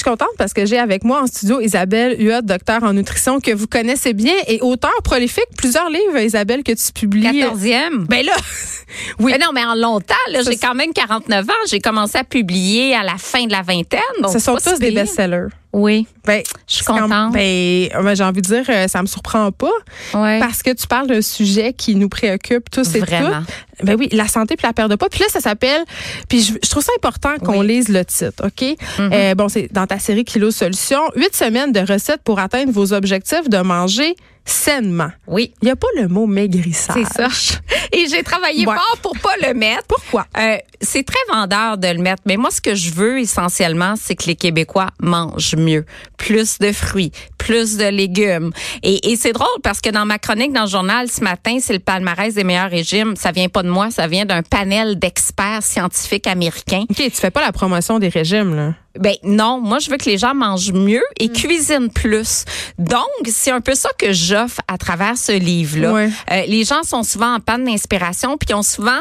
Suis contente parce que j'ai avec moi en studio Isabelle Huot, docteur en nutrition que vous connaissez bien et auteur prolifique. Plusieurs livres, Isabelle, que tu publies. 14e. Ben là, oui. Mais non, mais en longtemps, là, j'ai quand même 49 ans. J'ai commencé à publier à la fin de la vingtaine. Donc Ce sont tous des best-sellers. Oui. Ben, je suis contente. Ben, ben, j'ai envie de dire, euh, ça me surprend pas. Ouais. Parce que tu parles d'un sujet qui nous préoccupe tous et Vraiment. toutes. Ben oui, la santé puis la perte de poids. Puis là, ça s'appelle. Puis je, je, trouve ça important qu'on Oui. lise le titre, ok? Mm-hmm. Euh, Bon, c'est dans ta série Kilo Solutions, huit semaines de recettes pour atteindre vos objectifs de manger sainement. Oui. Il y a pas le mot maigrissage. C'est ça. Et j'ai travaillé Ouais. fort pour pas le mettre. Pourquoi? Euh, c'est très vendeur de le mettre, mais moi, ce que je veux essentiellement, c'est que les Québécois mangent mieux, plus de fruits, plus de légumes. Et, et c'est drôle parce que dans ma chronique dans le journal ce matin, c'est le palmarès des meilleurs régimes. Ça vient pas de moi, ça vient d'un panel d'experts scientifiques américains. Ok, tu fais pas la promotion des régimes là. Ben non, moi je veux que les gens mangent mieux et Mm. cuisinent plus. Donc c'est un peu ça que j'offre à travers ce livre-là. Ouais. Euh, les gens sont souvent en panne d'inspiration, puis ont souvent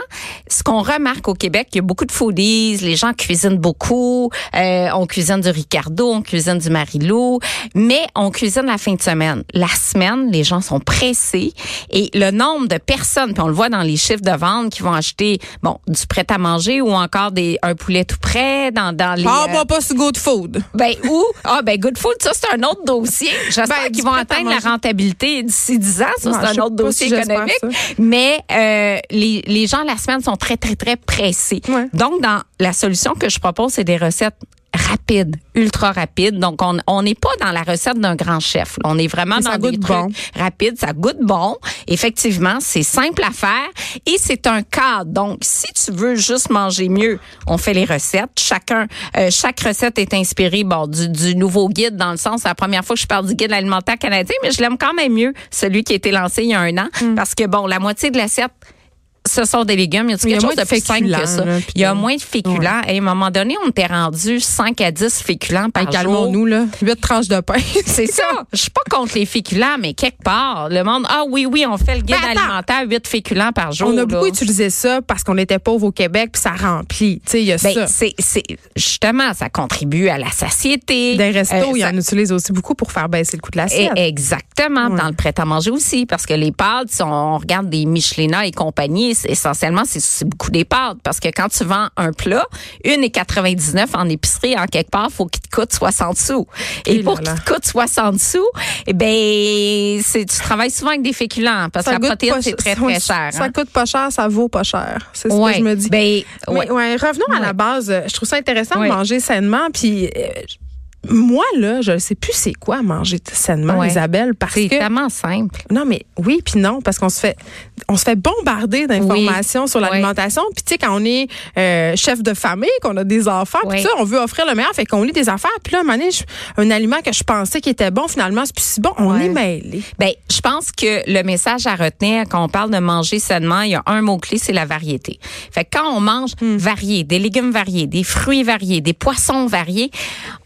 ce qu'on remarque au Québec, il y a beaucoup de foodies, les gens cuisinent beaucoup, euh, on cuisine du Ricardo, on cuisine du Marilou, mais on cuisine la fin de semaine. La semaine, les gens sont pressés et le nombre de personnes, puis on le voit dans les chiffres de vente qui vont acheter bon du prêt à manger ou encore des un poulet tout prêt dans dans les Ah, euh, moi pas sur Good Food. ben ou ah ben Good Food ça c'est un autre dossier. J'espère Ben, qu'ils vont atteindre la rentabilité d'ici 10 ans, ça c'est un autre dossier si économique. Mais euh, les les gens la semaine sont très très très pressés. Ouais. Donc dans la solution que je propose c'est des recettes rapides, ultra rapides. Donc on on n'est pas dans la recette d'un grand chef. On est vraiment Mais dans des trucs bon. rapides, ça goûte bon. Effectivement, c'est simple à faire et c'est un cadre. Donc si tu veux juste manger mieux, on fait les recettes. Chacun euh, chaque recette est inspirée bon du, du nouveau guide dans le sens c'est la première fois que je parle du guide alimentaire canadien, mais je l'aime quand même mieux celui qui a été lancé il y a un an Hmm. parce que bon la moitié de l'assiette ce sont des légumes. Il y a Il y a quelque moins chose de de plus simple féculents, que ça. là, Il y a moins de féculents. Et à un moment donné, on était rendu 5 à 10 féculents par jour. calmons-nous là. Huit tranches de pain. C'est ça. Je suis pas contre les féculents, mais quelque part, le monde, ah oui, oui, on fait le guide Ben, alimentaire, 8 féculents par jour. On a là. beaucoup utilisé ça parce qu'on était pauvres au Québec puis ça remplit. Tu sais, il y a Ben, ça. c'est, justement, ça contribue à la satiété. Des restos, Euh, il y ça- en utilise aussi beaucoup pour faire baisser le coût de Et- l'assiette. exactement, Ouais. dans le prêt-à-manger aussi, parce que les pâtes, si on regarde des Michelina et compagnie, essentiellement, c'est, beaucoup des pâtes, parce que quand tu vends un plat, une et 99 en épicerie, en quelque part, faut qu'il te coûte 60 sous. Et, Et pour qu'il te coûte 60 sous, eh ben, c'est, tu travailles souvent avec des féculents, parce que la protéine, c'est très, très cher. Ça hein. coûte pas cher, ça vaut pas cher. C'est ce que je me dis. Ben, Mais, ouais. ouais, revenons à la base. Je trouve ça intéressant de manger sainement. Puis euh, moi, là, je ne sais plus c'est quoi manger sainement, Ouais. Isabelle, parce C'est que tellement simple. non, mais oui, puis non, parce qu'on se fait, on se fait bombarder d'informations sur l'alimentation. Puis tu sais, quand on est euh, chef de famille, qu'on a des enfants, puis Oui. ça, on veut offrir le meilleur, fait qu'on lit des affaires. Puis là, à un moment donné, je- un aliment que je pensais qui était bon, finalement, c'est plus si bon. On est mêlés. Ben, je pense que le message à retenir quand on parle de manger sainement, il y a un mot clé, c'est la variété. Fait que quand on mange Hmm. varié, des légumes variés, des fruits variés, des poissons variés,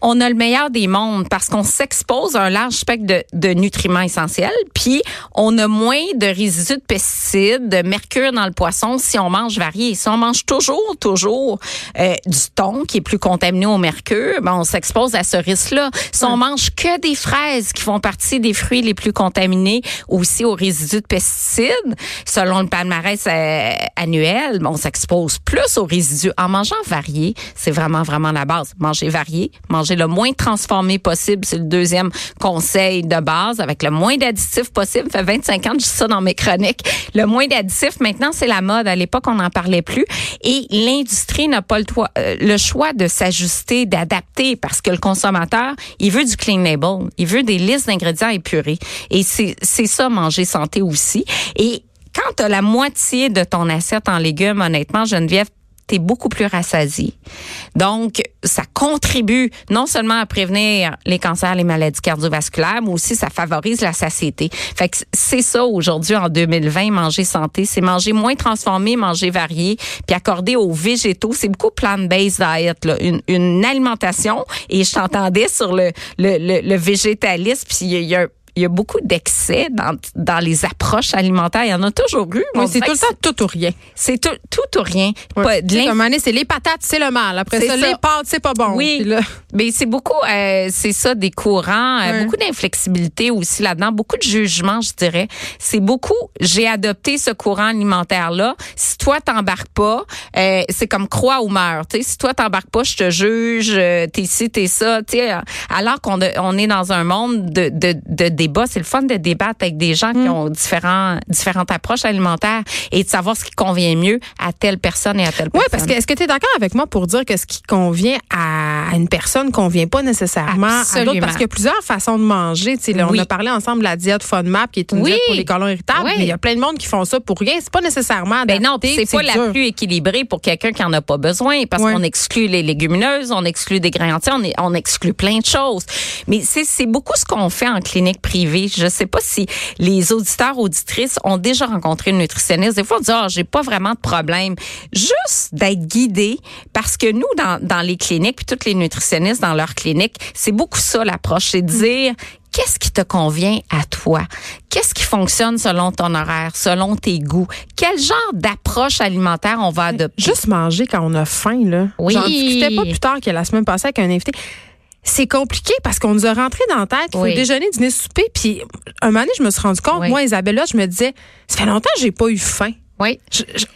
on a le meilleur des mondes parce qu'on s'expose à un large spectre de, de nutriments essentiels, puis on a moins de résidus de pesticides, de mercure dans le poisson si on mange varié. Si on mange toujours, toujours euh, du thon qui est plus contaminé au mercure, ben on s'expose à ce risque-là. Si on mange que des fraises qui font partie des fruits les plus contaminés, aussi aux résidus de pesticides, selon le palmarès euh, annuel, ben, on s'expose plus aux résidus. En mangeant varié, c'est vraiment, vraiment la base. Manger varié, manger le moins transformé possible, c'est le deuxième conseil de base, avec le moins d'additifs possible. Ça fait 25 ans que je dis ça dans mes chroniques. Le moins d'additifs, maintenant, c'est la mode. À l'époque, on n'en parlait plus. Et l'industrie n'a pas le, euh, le choix de s'ajuster, d'adapter, parce que le consommateur, il veut du clean label. Il veut des listes d'ingrédients épurés. Et c'est ça, manger santé aussi. Et quand tu la moitié de ton assiette en légumes, honnêtement, Geneviève, tu es beaucoup plus rassasié. Donc, ça contribue non seulement à prévenir les cancers, les maladies cardiovasculaires, mais aussi ça favorise la satiété. Fait que c'est ça aujourd'hui en 2020, manger santé, c'est manger moins transformé, manger varié, puis accorder aux végétaux. C'est beaucoup plant-based diet, là. Une, une alimentation. Et je t'entendais sur le, le, le, le végétalisme, puis il y a un il y a beaucoup d'excès dans, dans les approches alimentaires. Il y en a toujours eu. Oui, c'est tout le temps tout ou rien. C'est tout, tout ou rien. Ouais. c'est les patates, c'est le mal. Après ça, ça, les pâtes, c'est pas bon. Oui. Mais c'est beaucoup, euh, c'est ça, des courants, euh, beaucoup d'inflexibilité aussi là-dedans, beaucoup de jugement, je dirais. C'est beaucoup, j'ai adopté ce courant alimentaire-là. Si toi, t'embarques pas, euh, c'est comme croix ou meurs. sais si toi, t'embarques pas, je te juge, euh, t'es ci, t'es ça. sais alors qu'on on est dans un monde de, de, de c'est le fun de débattre avec des gens qui mm. ont différents, différentes approches alimentaires et de savoir ce qui convient mieux à telle personne et à telle personne. Oui, parce que est-ce que tu es d'accord avec moi pour dire que ce qui convient à une personne convient pas nécessairement à d'autres? Parce qu'il y a plusieurs façons de manger. On a parlé ensemble de la diète FODMAP qui est une diète pour les colons irritables, mais il y a plein de monde qui font ça pour rien. C'est pas nécessairement ben non, c'est pas la plus équilibrée pour quelqu'un qui en a pas besoin parce qu'on exclut les légumineuses, on exclut des grains entiers, on, on exclut plein de choses. Mais c'est beaucoup ce qu'on fait en clinique je sais pas si les auditeurs auditrices ont déjà rencontré une nutritionniste. Des fois, on dit oh, j'ai pas vraiment de problème. Juste d'être guidé parce que nous dans, dans les cliniques puis toutes les nutritionnistes dans leurs cliniques, c'est beaucoup ça l'approche, c'est dire qu'est-ce qui te convient à toi? Qu'est-ce qui fonctionne selon ton horaire, selon tes goûts? Quel genre d'approche alimentaire on va adopter? Juste manger quand on a faim, là. Oui. J'en discutais pas plus tard que la semaine passée avec un invité c'est compliqué parce qu'on nous a rentré dans la tête, il faut déjeuner, dîner, souper. Puis un moment donné, je me suis rendu compte, moi, Isabella, je me disais, ça fait longtemps que j'ai pas eu faim. Oui.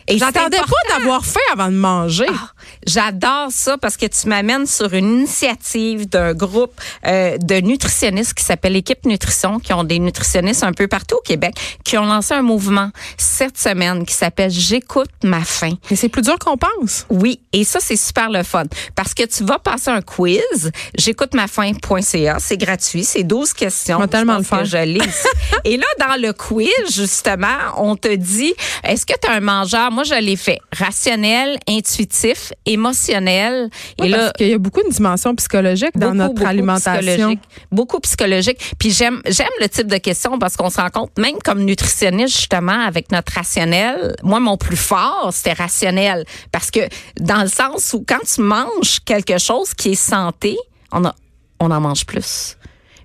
J'attendais pas d'avoir faim avant de manger. Ah, j'adore ça parce que tu m'amènes sur une initiative d'un groupe euh, de nutritionnistes qui s'appelle Équipe Nutrition, qui ont des nutritionnistes un peu partout au Québec, qui ont lancé un mouvement cette semaine qui s'appelle J'écoute ma faim. Mais c'est plus dur qu'on pense. Oui, et ça c'est super le fun parce que tu vas passer un quiz, j'écoute ma faim.ca, c'est gratuit, c'est 12 questions. Tellement le faire. Je et là dans le quiz justement, on te dit est-ce que as un mangeur? Moi, je l'ai fait. Rationnel, intuitif, émotionnel. et là, qu'il y a beaucoup de dimensions psychologiques dans notre alimentation. beaucoup psychologique. Puis j'aime, j'aime le type de questions parce qu'on se rend compte, même comme nutritionniste, justement, avec notre rationnel, moi, mon plus fort, c'était rationnel. Parce que dans le sens où quand tu manges quelque chose qui est santé, on, a, on en mange plus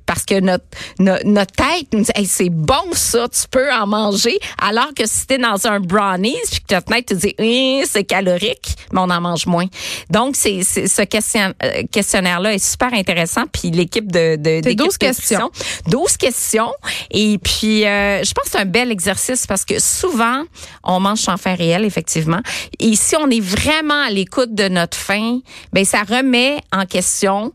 parce que notre, notre, tête nous dit c'est bon ça, tu peux en manger. Alors que si t'es dans un brownies puis que ta tête te dit hein, c'est calorique, mais on en mange moins. Donc c'est ce question, euh, questionnaire là est super intéressant puis l'équipe de de 12 questions. 12 questions et puis euh, je pense que c'est un bel exercice parce que souvent on mange sans faim réel effectivement. Et si on est vraiment à l'écoute de notre faim, ben ça remet en question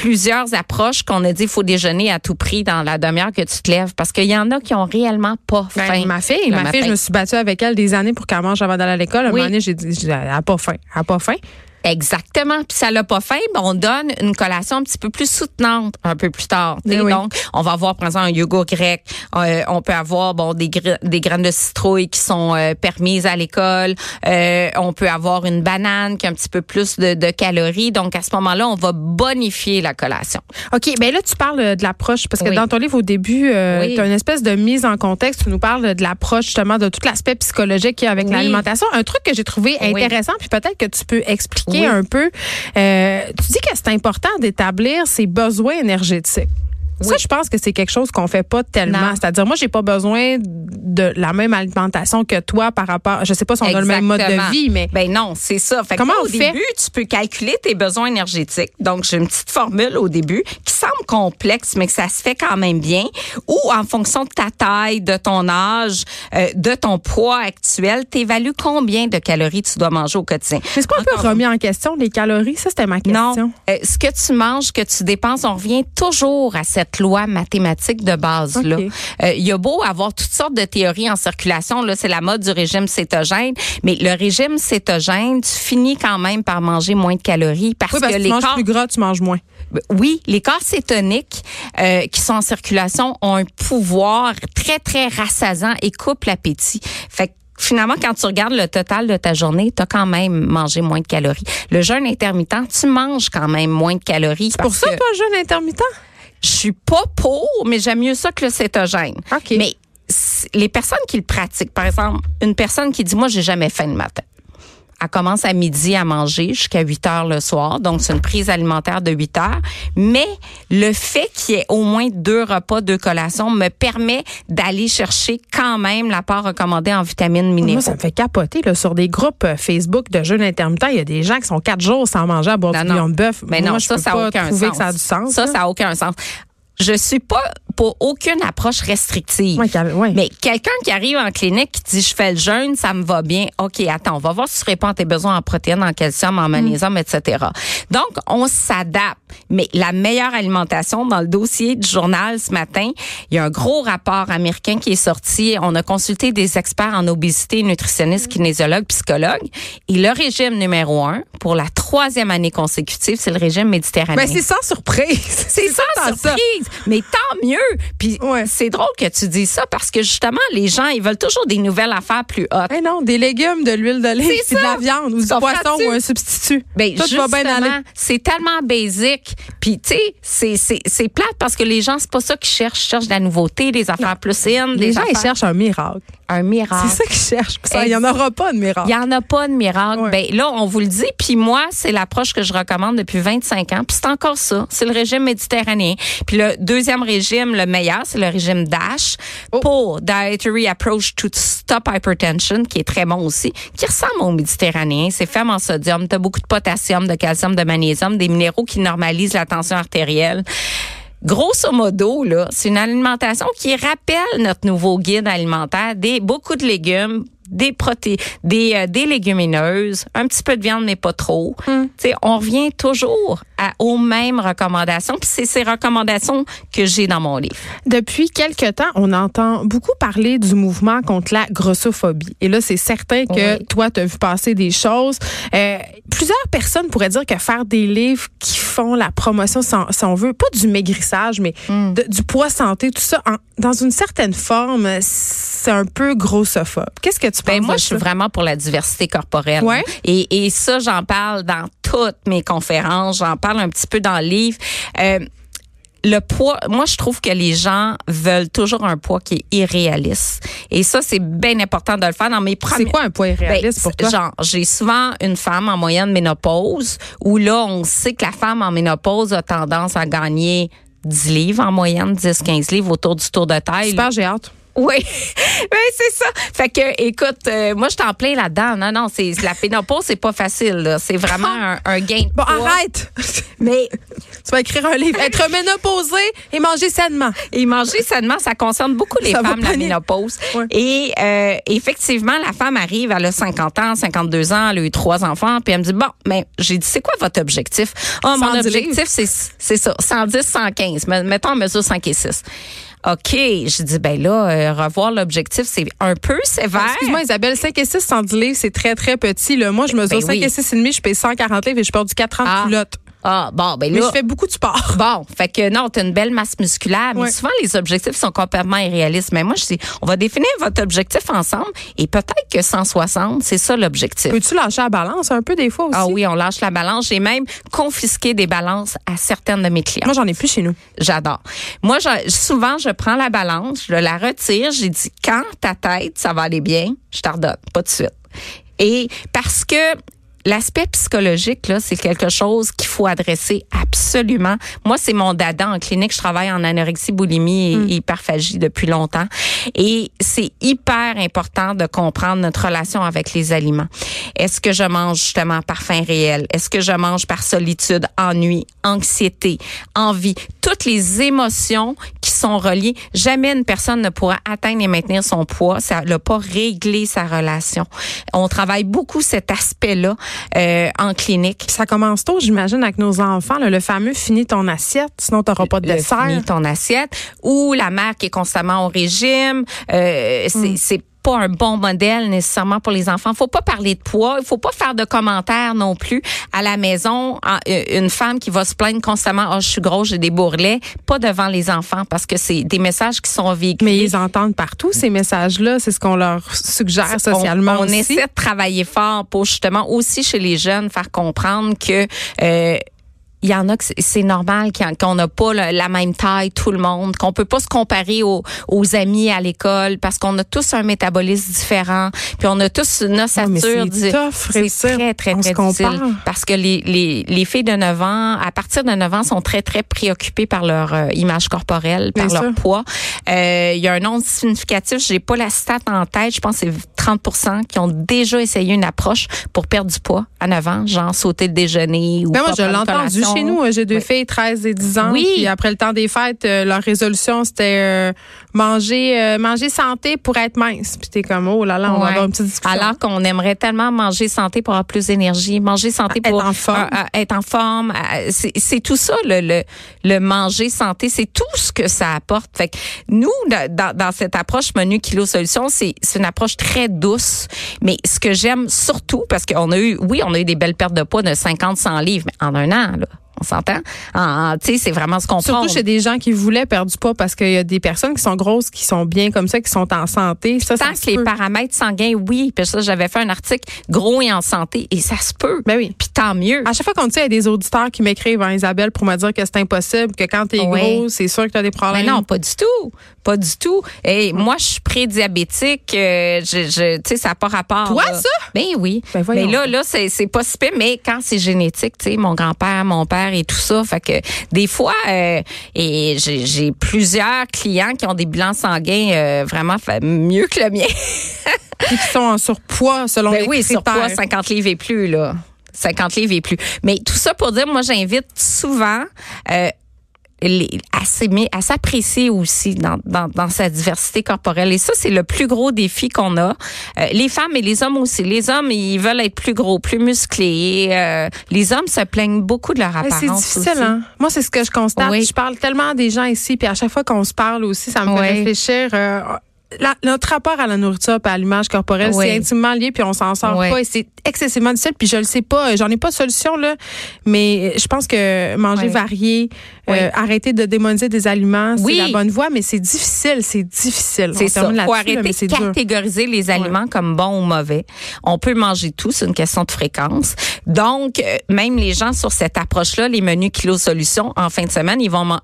plusieurs approches qu'on a dit il faut déjeuner à tout prix dans la demi-heure que tu te lèves parce qu'il y en a qui ont réellement pas ben, faim. ma fille, ma fille, je me suis battue avec elle des années pour qu'elle mange avant d'aller à l'école. Un moment donné, j'ai dit elle a pas faim, elle a pas faim. Exactement. Puis ça l'a pas fait, ben on donne une collation un petit peu plus soutenante un peu plus tard. Eh Donc, on va avoir par exemple un yogourt grec. Euh, on peut avoir bon des, des graines de citrouille qui sont euh, permises à l'école. Euh, on peut avoir une banane qui a un petit peu plus de, de calories. Donc à ce moment-là, on va bonifier la collation. Ok. Ben là, tu parles de l'approche parce que dans ton livre au début, tu as une espèce de mise en contexte. Tu nous parles de l'approche justement de tout l'aspect psychologique qu'il y a avec l'alimentation. Un truc que j'ai trouvé intéressant, puis peut-être que tu peux expliquer Euh, tu dis que c'est important d'établir ses besoins énergétiques. Ça, je pense que c'est quelque chose qu'on fait pas tellement. C'est-à-dire, moi, j'ai pas besoin de la même alimentation que toi par rapport. Je sais pas si on a le même mode de vie, mais ben non, c'est ça. Fait Comment au début, tu peux calculer tes besoins énergétiques. Donc, j'ai une petite formule au début qui semble complexe, mais que ça se fait quand même bien. Ou en fonction de ta taille, de ton âge, euh, de ton poids actuel, t'évalues combien de calories tu dois manger au quotidien. Est-ce qu'on peut remis en question les calories? Ça, c'était ma question. Non. Euh, ce que tu manges, que tu dépenses, on revient toujours à cette loi mathématique de base là. Euh, il y a beau avoir toutes sortes de théories en circulation là, c'est la mode du régime cétogène, mais le régime cétogène, tu finis quand même par manger moins de calories parce, que les tu manges plus gras, tu manges moins. Oui, les corps cétoniques euh, qui sont en circulation ont un pouvoir très très rassasiant et coupent l'appétit. Fait finalement, quand tu regardes le total de ta journée, tu as quand même mangé moins de calories. Le jeûne intermittent, tu manges quand même moins de calories. C'est pour ça, toi, jeûne intermittent? Je suis pas pour, mais j'aime mieux ça que le cétogène. OK. Mais les personnes qui le pratiquent, par exemple, une personne qui dit, moi, j'ai jamais faim le matin elle commence à midi à manger jusqu'à 8 heures le soir. Donc, c'est une prise alimentaire de 8 heures. Mais le fait qu'il y ait au moins deux repas, deux collations me permet d'aller chercher quand même l'apport recommandé en vitamines minéraux. Moi, ça me fait capoter là, sur des groupes euh, Facebook de jeûne intermittent. Il y a des gens qui sont quatre jours sans manger à boire du de bœuf. Mais non, ça, ça n'a aucun sens. Que ça a du sens. Ça, ça n'a aucun sens je suis pas pour aucune approche restrictive. Mais quelqu'un qui arrive en clinique qui dit je fais le jeûne, ça me va bien. OK, attends, on va voir si tu réponds à tes besoins en protéines, en calcium, en magnésium, etc. Donc, on s'adapte. Mais la meilleure alimentation dans le dossier du journal ce matin, il y a un gros rapport américain qui est sorti. On a consulté des experts en obésité, nutritionnistes, kinésiologues, psychologues. Et le régime numéro un, pour la troisième année consécutive, c'est le régime méditerranéen. Mais c'est sans surprise. C'est sans surprise. Mais tant mieux. Puis c'est drôle que tu dis ça parce que justement, les gens, ils veulent toujours des nouvelles affaires plus hautes. Mais non, des légumes, de l'huile d'olive, puis de la viande ou du poisson ou un substitut. Ben, Tout va bien aller. C'est tellement basique. Puis tu sais, c'est plate parce que les gens, c'est pas ça qu'ils cherchent. Ils cherchent de la nouveauté, des affaires plus saines. Les gens, ils cherchent un miracle. Un miracle. C'est ça qu'ils cherchent. Il n'y en aura pas de miracle. Il n'y en a pas de miracle. Ben, là, on vous le dit. Puis moi, c'est l'approche que je recommande depuis 25 ans. Puis c'est encore ça. C'est le régime méditerranéen. Puis le deuxième régime, le meilleur, c'est le régime DASH oh. pour Dietary Approach to Stop Hypertension, qui est très bon aussi, qui ressemble au méditerranéen. C'est fait en sodium. Tu as beaucoup de potassium, de calcium, de magnésium, des minéraux qui normalisent la tension artérielle. Grosso modo, là, c'est une alimentation qui rappelle notre nouveau guide alimentaire, des beaucoup de légumes, des protéines, des, euh, des légumineuses, un petit peu de viande mais pas trop. Hmm. On revient toujours à, aux mêmes recommandations. Puis c'est ces recommandations que j'ai dans mon livre. Depuis quelque temps, on entend beaucoup parler du mouvement contre la grossophobie. Et là, c'est certain que toi, tu as vu passer des choses. Euh, plusieurs personnes pourraient dire que faire des livres qui font la promotion, si on, veut, pas du maigrissage, mais hmm. du poids santé, tout ça, dans une certaine forme, c'est un peu grossophobe. Qu'est-ce que tu ben moi, je suis vraiment pour la diversité corporelle. Ouais. Et, et ça, j'en parle dans toutes mes conférences. J'en parle un petit peu dans le livre. Euh, le poids, moi je trouve que les gens veulent toujours un poids qui est irréaliste. Et ça c'est bien important de le faire dans mes premiers. C'est quoi un poids irréaliste pour toi? Genre, j'ai souvent une femme en moyenne ménopause où là on sait que la femme en ménopause a tendance à gagner 10 livres en moyenne, 10 15 livres autour du tour de taille. Super, j'ai hâte. Oui, oui c'est ça. Fait que, écoute, euh, moi, je t'en plains là-dedans. Non, non, c'est la pénopause, c'est pas facile. C'est vraiment un, un, gain de Bon, arrête. Mais tu vas écrire un livre. Être ménopausé et manger sainement. Et manger sainement, ça concerne beaucoup les femmes, la ménopause. Et euh, effectivement, la femme arrive, elle a 50 ans, 52 ans, elle a eu trois enfants, puis elle me dit, bon, mais j'ai dit, c'est quoi votre objectif? Oh, mon objectif, c'est ça, 110, 115. Mettons en mesure 5 et 6. OK. Je dis, ben là, euh, revoir l'objectif, c'est un peu sévère. Excuse-moi, Isabelle, 5 et 6 110 livres, c'est très, très petit. Là. Moi, je mesure ben 5 et 6 et demi, je paye 140 livres et je porte du 4 ans ah. culotte. Ah, bon, ben là. Mais je fais beaucoup de sport. Bon, fait que non, t'as une belle masse musculaire, mais souvent les objectifs sont complètement irréalistes. Mais moi, je dis, on va définir votre objectif ensemble et peut-être que 160, c'est ça l'objectif. Peux-tu lâcher la balance un peu des fois aussi? Ah oui, on lâche la balance. J'ai même confisqué des balances à certaines de mes clients. Moi, j'en ai plus chez nous. J'adore. Moi, souvent, je prends la balance, je la retire, j'ai dit, quand ta tête, ça va aller bien, je t'ordonne, pas de suite. Et parce que l'aspect psychologique, là, c'est quelque chose qu'il faut adresser absolument. Moi, c'est mon dada en clinique. Je travaille en anorexie, boulimie et mm. hyperphagie depuis longtemps. Et c'est hyper important de comprendre notre relation avec les aliments. Est-ce que je mange justement par faim réel? Est-ce que je mange par solitude, ennui, anxiété, envie? Toutes les émotions qui sont reliées. Jamais une personne ne pourra atteindre et maintenir son poids. Ça n'a pas réglé sa relation. On travaille beaucoup cet aspect-là euh, en clinique. Ça commence tôt, j'imagine, avec nos enfants. le fameux fini ton assiette, sinon tu n'auras pas de dessert. Fini ton assiette. Ou la mère qui est constamment au régime. Euh, c'est pas un bon modèle nécessairement pour les enfants. Faut pas parler de poids, il faut pas faire de commentaires non plus à la maison. Euh, une femme qui va se plaindre constamment, oh je suis grosse, j'ai des bourrelets, pas devant les enfants parce que c'est des messages qui sont véhiculés. Mais ils entendent partout ces messages-là, c'est ce qu'on leur suggère socialement on, on essaie de travailler fort pour justement aussi chez les jeunes faire comprendre que euh, il y en a que c'est normal qu'on n'a pas la même taille tout le monde, qu'on peut pas se comparer aux, aux amis à l'école parce qu'on a tous un métabolisme différent, puis on a tous une ossature. c'est très très très difficile parce que les, les, les filles de 9 ans, à partir de 9 ans, sont très très préoccupées par leur euh, image corporelle, par leur poids. Euh, il y a un nombre significatif, j'ai pas la stat en tête, je pense c'est 30% qui ont déjà essayé une approche pour perdre du poids à 9 ans, genre sauter le déjeuner ou ben moi je l'ai chez nous. J'ai deux filles, 13 et 10 ans. Oui. Puis après le temps des fêtes, euh, leur résolution, c'était euh, manger euh, manger santé pour être mince. Puis t'es comme, oh là là, on va avoir une petite discussion. Alors qu'on aimerait tellement manger santé pour avoir plus d'énergie, manger santé pour être en forme. être en forme. C'est tout ça, le, le, le manger santé. C'est tout ce que ça apporte. Fait que nous, dans, dans cette approche menu kilo solution, c'est une approche très douce. Mais ce que j'aime surtout, parce qu'on a eu, oui, on a eu des belles pertes de poids de 50, 100 livres, mais en un an, là. On s'entend? Tu sais, c'est vraiment ce qu'on Surtout chez des gens qui voulaient perdre du poids parce qu'il y a des personnes qui sont grosses, qui sont bien comme ça, qui sont en santé. Ça, Tant que les paramètres sanguins, oui. Puis ça, j'avais fait un article gros et en santé et ça se peut. Ben oui. Puis tant mieux. À chaque fois qu'on dit, il y a des auditeurs qui m'écrivent, hein, Isabelle, pour me dire que c'est impossible, que quand tu es gros, c'est sûr que tu as des problèmes. Mais non, pas du tout. Pas du tout. Et moi, je suis prédiabétique. Euh, je, je tu sais, ça n'a pas rapport. Toi, ça? Ben oui. Ben mais là, là, c'est pas si Mais quand c'est génétique, tu sais, mon grand-père, mon père et tout ça, fait que des fois, euh, et j'ai plusieurs clients qui ont des bilans sanguins euh, vraiment mieux que le mien. qui sont en surpoids selon ben les oui, surpoids 50 livres et plus là. 50 livres et plus. Mais tout ça pour dire, moi, j'invite souvent euh, à s'apprécier aussi dans, dans, dans, sa diversité corporelle. Et ça, c'est le plus gros défi qu'on a. Euh, les femmes et les hommes aussi. Les hommes, ils veulent être plus gros, plus musclés. Euh, les hommes se plaignent beaucoup de leur apparence. C'est difficile, hein? Moi, c'est ce que je constate. Je parle tellement des gens ici, puis à chaque fois qu'on se parle aussi, ça me fait réfléchir. Euh, notre rapport à la nourriture et à l'image corporelle, c'est intimement lié, puis on s'en sort pas. Et c'est excessivement difficile, puis je le sais pas. J'en ai pas de solution, là. Mais je pense que manger varié, euh, arrêter de démoniser des aliments, c'est la bonne voie, mais c'est difficile, c'est difficile. C'est ça. Faut arrêter de catégoriser les aliments comme bons ou mauvais. On peut manger tout, c'est une question de fréquence. Donc, euh, même les gens sur cette approche-là, les menus kilo solutions, en fin de semaine, ils vont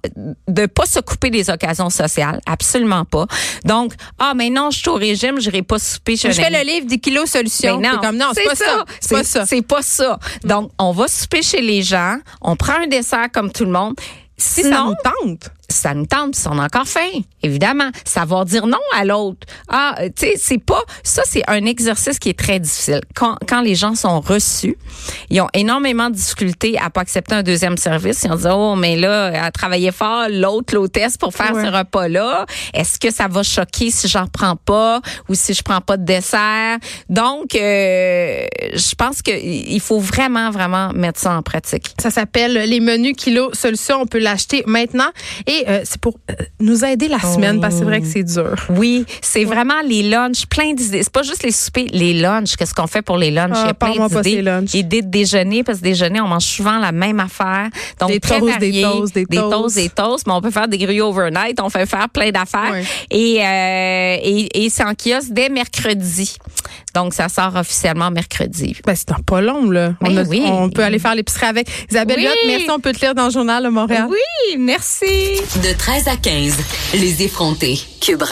de pas se couper des occasions sociales, absolument pas. Donc, ah, mais non, je suis au régime, je n'irai pas souper chez Je fais le livre des kilos solutions. non, comme, non, c'est pas ça. C'est pas ça. C'est pas ça. Donc, on va souper chez les gens, on prend un dessert comme tout le monde. Si ça nous tente ça nous tente, puis on a encore faim, évidemment. Savoir dire non à l'autre. Ah, tu sais, c'est pas ça, c'est un exercice qui est très difficile. Quand, quand les gens sont reçus, ils ont énormément de difficultés à pas accepter un deuxième service. Ils ont dit oh, mais là, à travailler fort, l'autre, l'hôtesse pour faire ce repas-là. Est-ce que ça va choquer si j'en prends pas ou si je prends pas de dessert? Donc, euh, je pense que il faut vraiment, vraiment mettre ça en pratique. Ça s'appelle les menus kilo solution. On peut l'acheter maintenant et euh, c'est pour euh, nous aider la semaine, parce que c'est vrai que c'est dur. Oui, c'est vraiment les lunchs, plein d'idées. C'est pas juste les soupers, les lunchs. Qu'est-ce qu'on fait pour les lunchs? Il y a ah, plein d'idées. Idées de déjeuner, parce que déjeuner, on mange souvent la même affaire. Donc, des très toasts, des toasts, des toasts. Des toasts, mais on peut faire des grilles overnight. On fait faire plein d'affaires. Et, euh, et, et c'est en kiosque dès mercredi. Donc, ça sort officiellement mercredi. Ben, c'est pas long, là. On, ben oui. on peut aller faire l'épicerie avec. Isabelle oui. merci. On peut te lire dans le journal de Montréal. Oui, merci. De 13 à 15, les effrontés. Cube